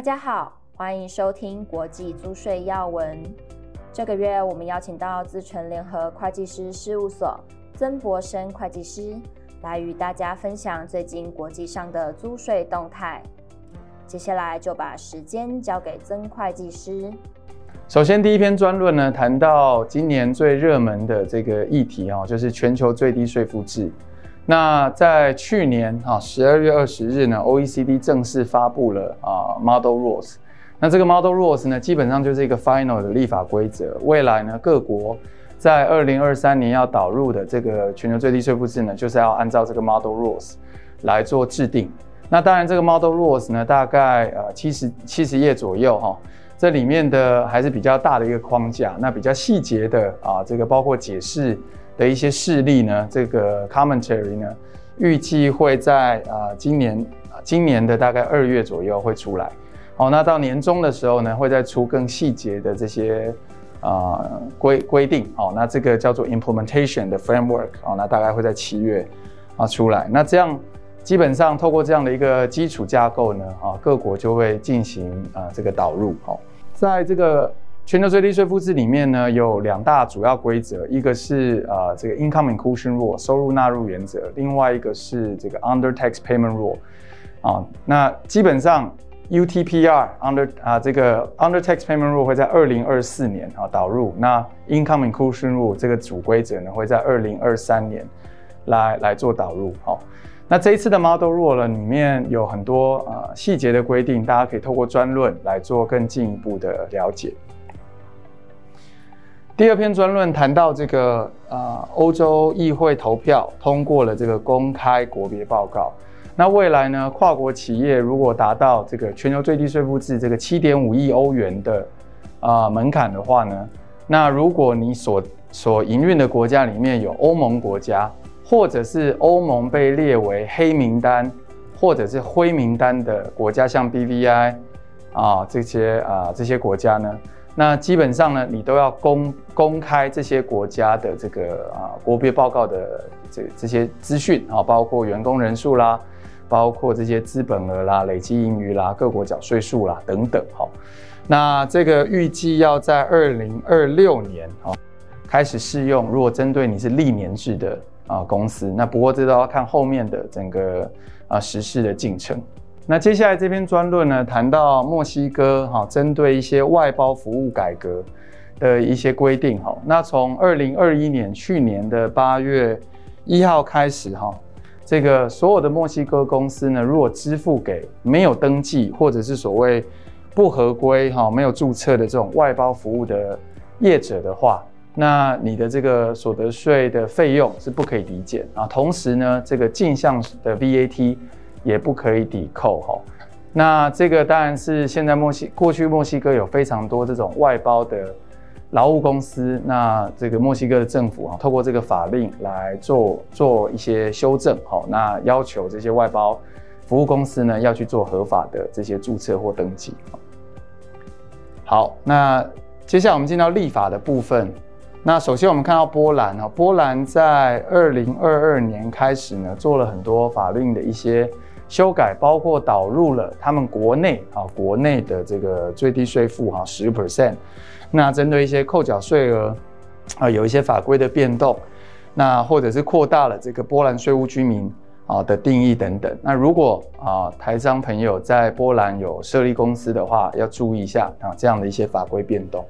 大家好，欢迎收听国际租税要闻。这个月我们邀请到自诚联合会计师事务所曾博生会计师来与大家分享最近国际上的租税动态。接下来就把时间交给曾会计师。首先，第一篇专论呢，谈到今年最热门的这个议题哦，就是全球最低税负制。那在去年啊，十二月二十日呢，OECD 正式发布了啊 Model Rules。那这个 Model Rules 呢，基本上就是一个 final 的立法规则。未来呢，各国在二零二三年要导入的这个全球最低税负制呢，就是要按照这个 Model Rules 来做制定。那当然，这个 Model Rules 呢，大概呃七十七十页左右哈，这里面的还是比较大的一个框架。那比较细节的啊，这个包括解释。的一些事例呢，这个 commentary 呢，预计会在啊今年今年的大概二月左右会出来。好，那到年终的时候呢，会再出更细节的这些啊规规定。好，那这个叫做 implementation 的 framework。哦，那大概会在七月啊出来。那这样基本上透过这样的一个基础架构呢，啊各国就会进行啊这个导入。好，在这个。全球最低税负制里面呢，有两大主要规则，一个是呃这个 income inclusion rule 收入纳入原则，另外一个是这个 under tax payment rule 啊。那基本上 UTPR under 啊这个 under tax payment rule 会在二零二四年啊导入，那 income inclusion rule 这个主规则呢会在二零二三年来来做导入。好，那这一次的 model rule 呢里面有很多呃细节的规定，大家可以透过专论来做更进一步的了解。第二篇专论谈到这个呃，欧洲议会投票通过了这个公开国别报告。那未来呢，跨国企业如果达到这个全球最低税负制这个七点五亿欧元的啊、呃、门槛的话呢，那如果你所所营运的国家里面有欧盟国家，或者是欧盟被列为黑名单或者是灰名单的国家，像 BVI 啊这些啊这些国家呢，那基本上呢，你都要公公开这些国家的这个啊国别报告的这这些资讯啊，包括员工人数啦，包括这些资本额啦、累计盈余啦、各国缴税数啦等等。哈，那这个预计要在二零二六年啊开始适用。如果针对你是历年制的啊公司，那不过这都要看后面的整个啊实施的进程。那接下来这篇专论呢，谈到墨西哥哈，针对一些外包服务改革的一些规定哈。那从二零二一年去年的八月一号开始哈，这个所有的墨西哥公司呢，如果支付给没有登记或者是所谓不合规哈、没有注册的这种外包服务的业者的话，那你的这个所得税的费用是不可以抵减啊。同时呢，这个进项的 VAT。也不可以抵扣哈，那这个当然是现在墨西过去墨西哥有非常多这种外包的劳务公司，那这个墨西哥的政府啊，透过这个法令来做做一些修正哈，那要求这些外包服务公司呢要去做合法的这些注册或登记。好，那接下来我们进到立法的部分。那首先我们看到波兰啊，波兰在二零二二年开始呢，做了很多法令的一些。修改包括导入了他们国内啊，国内的这个最低税负哈十 percent，那针对一些扣缴税额啊，有一些法规的变动，那或者是扩大了这个波兰税务居民啊的定义等等。那如果啊台商朋友在波兰有设立公司的话，要注意一下啊这样的一些法规变动。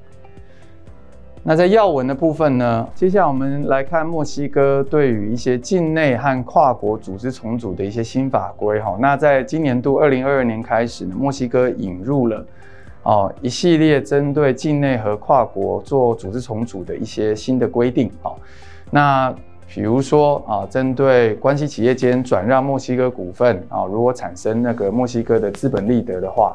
那在要闻的部分呢，接下来我们来看墨西哥对于一些境内和跨国组织重组的一些新法规哈。那在今年度二零二二年开始呢，墨西哥引入了哦一系列针对境内和跨国做组织重组的一些新的规定啊。那比如说啊，针对关系企业间转让墨西哥股份啊，如果产生那个墨西哥的资本利得的话。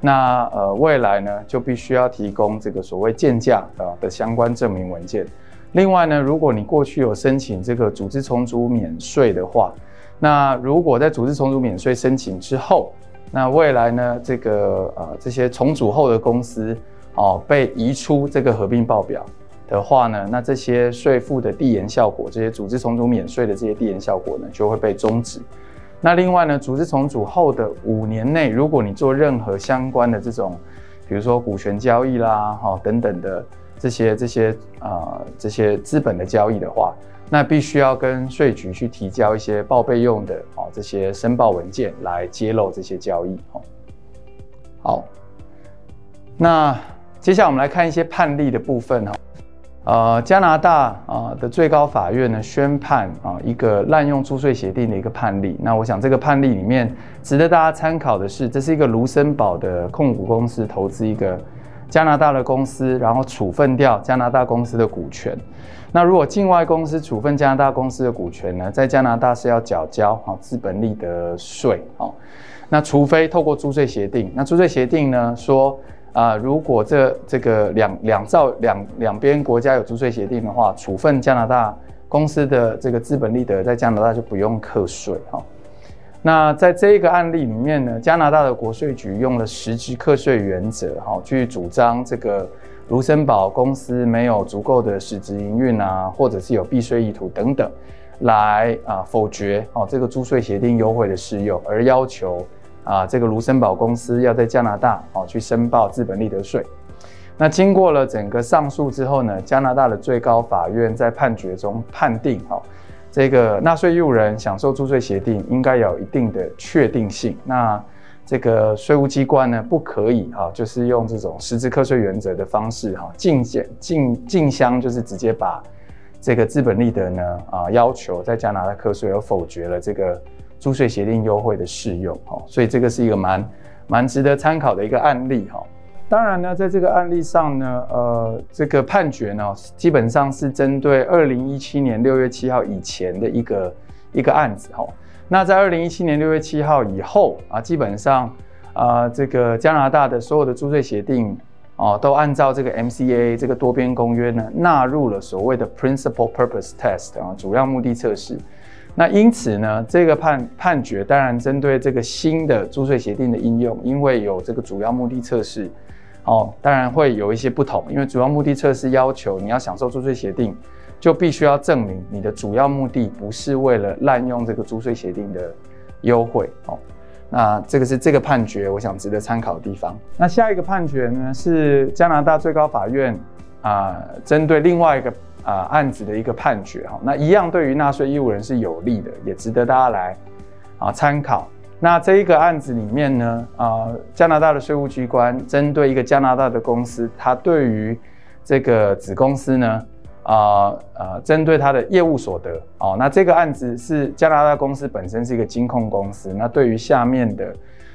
那呃，未来呢就必须要提供这个所谓建价啊的相关证明文件。另外呢，如果你过去有申请这个组织重组免税的话，那如果在组织重组免税申请之后，那未来呢这个呃这些重组后的公司哦被移出这个合并报表的话呢，那这些税负的递延效果，这些组织重组免税的这些递延效果呢就会被终止。那另外呢，组织重组后的五年内，如果你做任何相关的这种，比如说股权交易啦，哈等等的这些这些啊、呃、这些资本的交易的话，那必须要跟税局去提交一些报备用的哦这些申报文件来揭露这些交易。好，那接下来我们来看一些判例的部分哈。呃，加拿大啊的最高法院呢宣判啊一个滥用租税协定的一个判例。那我想这个判例里面值得大家参考的是，这是一个卢森堡的控股公司投资一个加拿大的公司，然后处分掉加拿大公司的股权。那如果境外公司处分加拿大公司的股权呢，在加拿大是要缴交啊资本利得税啊。那除非透过租税协定，那租税协定呢说。啊、如果这这个两两造两两边国家有租税协定的话，处分加拿大公司的这个资本利得，在加拿大就不用课税哈。那在这一个案例里面呢，加拿大的国税局用了实质课税原则哈，去主张这个卢森堡公司没有足够的实质营运啊，或者是有避税意图等等，来啊否决哦这个租税协定优惠的适用，而要求。啊，这个卢森堡公司要在加拿大哦去申报资本利得税。那经过了整个上诉之后呢，加拿大的最高法院在判决中判定，哦，这个纳税义务人享受租税协定应该有一定的确定性。那这个税务机关呢，不可以哈，就是用这种实质课税原则的方式哈，进检进进箱，就是直接把这个资本利得呢啊要求在加拿大课税，而否决了这个。租税协定优惠的适用，哈，所以这个是一个蛮蛮值得参考的一个案例，哈。当然呢，在这个案例上呢，呃，这个判决呢，基本上是针对二零一七年六月七号以前的一个一个案子，哈。那在二零一七年六月七号以后啊，基本上啊，这个加拿大的所有的租税协定啊，都按照这个 MCA 这个多边公约呢，纳入了所谓的 Principal Purpose Test 啊，主要目的测试。那因此呢，这个判判决当然针对这个新的租税协定的应用，因为有这个主要目的测试，哦，当然会有一些不同。因为主要目的测试要求你要享受租税协定，就必须要证明你的主要目的不是为了滥用这个租税协定的优惠。哦，那这个是这个判决，我想值得参考的地方。那下一个判决呢，是加拿大最高法院啊，针对另外一个。啊，案子的一个判决哈，那一样对于纳税义务人是有利的，也值得大家来啊参考。那这一个案子里面呢，啊，加拿大的税务机关针对一个加拿大的公司，它对于这个子公司呢，啊啊，针对它的业务所得哦，那这个案子是加拿大公司本身是一个金控公司，那对于下面的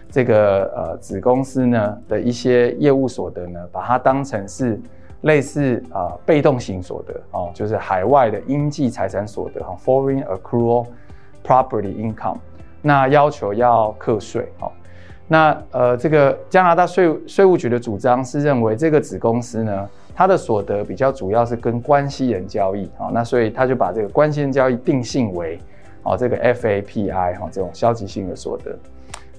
这个呃子公司呢的一些业务所得呢，把它当成是。类似啊、被动型所得哦，就是海外的应计财产所得哈，foreign accrual property income，那要求要课税哦。那呃，这个加拿大税税务局的主张是认为这个子公司呢，它的所得比较主要是跟关系人交易啊、那所以他就把这个关系人交易定性为哦这个 FAPI 哈、哦、这种消极性的所得。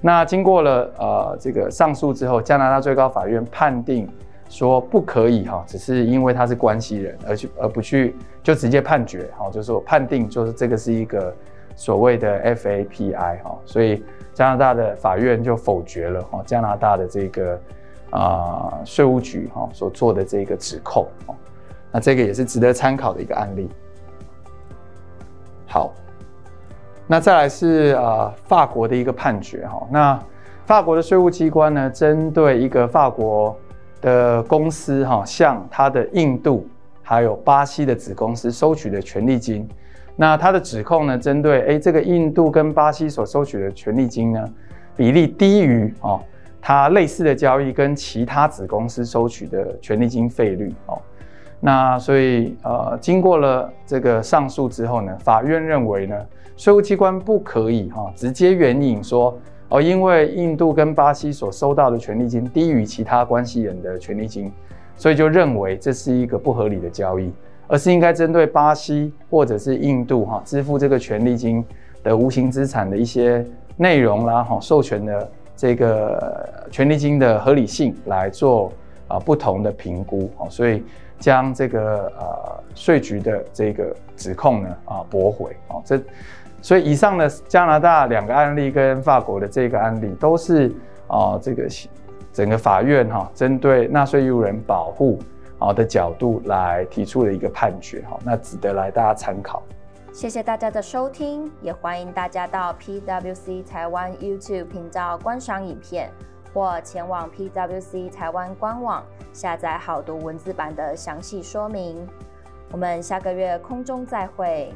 那经过了呃这个上诉之后，加拿大最高法院判定。说不可以哈，只是因为他是关系人，而去而不去就直接判决哈，就是说判定就是这个是一个所谓的 FAPI 哈，所以加拿大的法院就否决了哈加拿大的这个啊税务局哈所做的这个指控，那这个也是值得参考的一个案例。好，那再来是啊法国的一个判决哈，那法国的税务机关呢，针对一个法国。的公司哈，向他的印度还有巴西的子公司收取的权利金，那他的指控呢，针对诶这个印度跟巴西所收取的权利金呢，比例低于哦，他类似的交易跟其他子公司收取的权利金费率哦，那所以呃，经过了这个上诉之后呢，法院认为呢，税务机关不可以哈直接援引说。哦，因为印度跟巴西所收到的权利金低于其他关系人的权利金，所以就认为这是一个不合理的交易，而是应该针对巴西或者是印度哈支付这个权利金的无形资产的一些内容啦哈，授权的这个权利金的合理性来做啊不同的评估啊，所以将这个呃税局的这个指控呢啊驳回啊这。所以以上的加拿大两个案例跟法国的这个案例，都是啊、呃、这个整个法院哈、啊、针对纳税义务人保护啊的角度来提出的一个判决哈、那值得来大家参考。谢谢大家的收听，也欢迎大家到 PWC 台湾 YouTube 频道观赏影片，或前往 PWC 台湾官网下载好读文字版的详细说明。我们下个月空中再会。